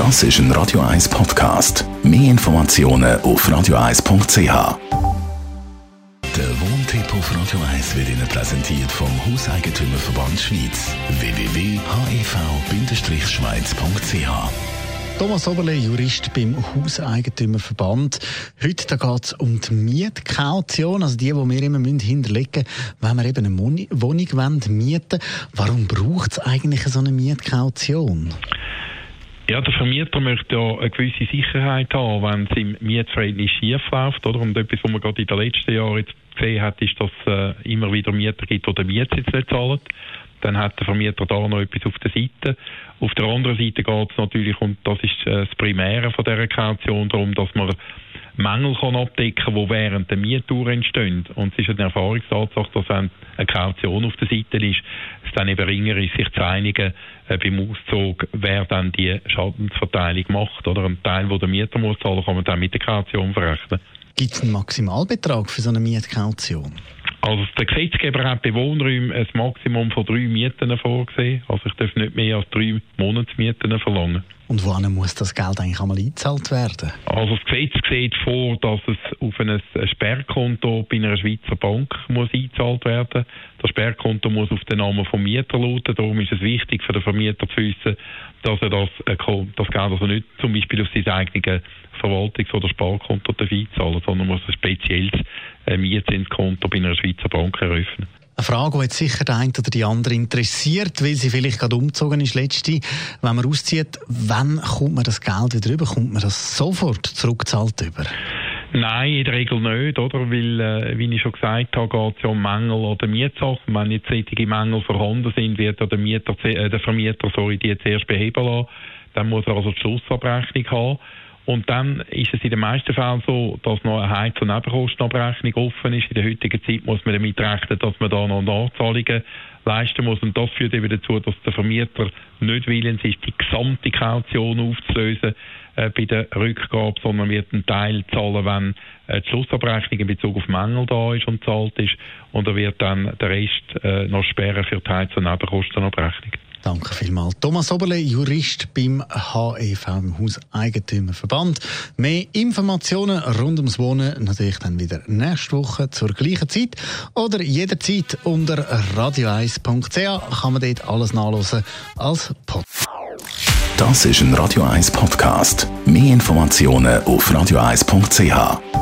Das ist ein Radio 1 Podcast. Mehr Informationen auf radio1.ch. Der Wohntipp auf Radio 1 wird Ihnen präsentiert vom Hauseigentümerverband Schweiz. www.hev-schweiz.ch Thomas Oberle, Jurist beim Hauseigentümerverband. Heute geht es um die Mietkaution, also die, die wir immer hinterlegen müssen, wenn wir eben eine Wohnung mieten wollen. Warum braucht es eigentlich so eine Mietkaution? Ja, der Vermieter möchte ja eine gewisse Sicherheit haben, wenn es im Mietverhältnis schief läuft. Oder? Und etwas, was man gerade in den letzten Jahren gesehen hat, ist, dass es äh, immer wieder Mieter gibt, die den Mietzins nicht zahlen. Dann hat der Vermieter da noch etwas auf der Seite. Auf der anderen Seite geht es natürlich, und das ist äh, das Primäre von dieser Kaution, darum, dass man Mängel kann abdecken kann, die während der Miettour entstehen. Und es ist eine Erfahrungstatsache, dass wenn eine Kaution auf der Seite ist, es dann eben ringer ist, sich zu einigen äh, beim Auszug, wer dann die Schadensverteilung macht. Oder ein Teil, den der Mieter muss zahlen, kann man dann mit der Kaution verrechnen. Gibt es einen Maximalbetrag für so eine Mietkaution? Also der Gesetzgeber hat bei Wohnräumen ein Maximum von drei Mieten vorgesehen. Also ich darf nicht mehr als drei Monatsmieten verlangen. Und wann muss das Geld eigentlich einmal eingezahlt werden? Also das Gesetz sieht vor, dass es auf ein Sperrkonto bei einer Schweizer Bank muss eingezahlt werden. Das Sperrkonto muss auf den Namen vom Mieter lauten. Darum ist es wichtig für den Vermieter zu wissen, dass er das, äh, das Geld also nicht zum Beispiel auf sein eigenes Verwaltungs- oder Sparkonto einzahlen sondern muss ein spezielles äh, Mietzinskonto bei einer Schweizer Bank eröffnen. Eine Frage, die jetzt sicher der eine oder die andere interessiert, weil sie vielleicht gerade umgezogen ist, letzte. Wenn man auszieht, wann kommt man das Geld wieder rüber? Kommt man das sofort zurückgezahlt über? Nein, in der Regel nicht, oder? Weil, äh, wie ich schon gesagt habe, geht es ja um Mängel oder Mietsachen. Wenn jetzt solche Mängel vorhanden sind, wird der, Mieter, äh, der Vermieter sorry, die zuerst beheben lassen. Dann muss er also die Schlussabrechnung haben. Und dann ist es in den meisten Fällen so, dass noch eine Heiz- und Nebenkostenabrechnung offen ist. In der heutigen Zeit muss man damit rechnen, dass man da noch Nachzahlungen leisten muss. Und das führt eben dazu, dass der Vermieter nicht willens ist, die gesamte Kaution aufzulösen äh, bei der Rückgabe, sondern wird einen Teil zahlen, wenn äh, die Schlussabrechnung in Bezug auf Mängel da ist und zahlt ist. Und er wird dann den Rest äh, noch sperren für die Heiz- und Nebenkostenabrechnung. Danke vielmals. Thomas Oberle, Jurist beim HEV, im Hauseigentümerverband. Mehr Informationen rund ums Wohnen natürlich dann wieder nächste Woche zur gleichen Zeit oder jederzeit unter radio1.ch kann man dort alles nachlesen als Podcast. Das ist ein Radio 1 Podcast. Mehr Informationen auf radio1.ch.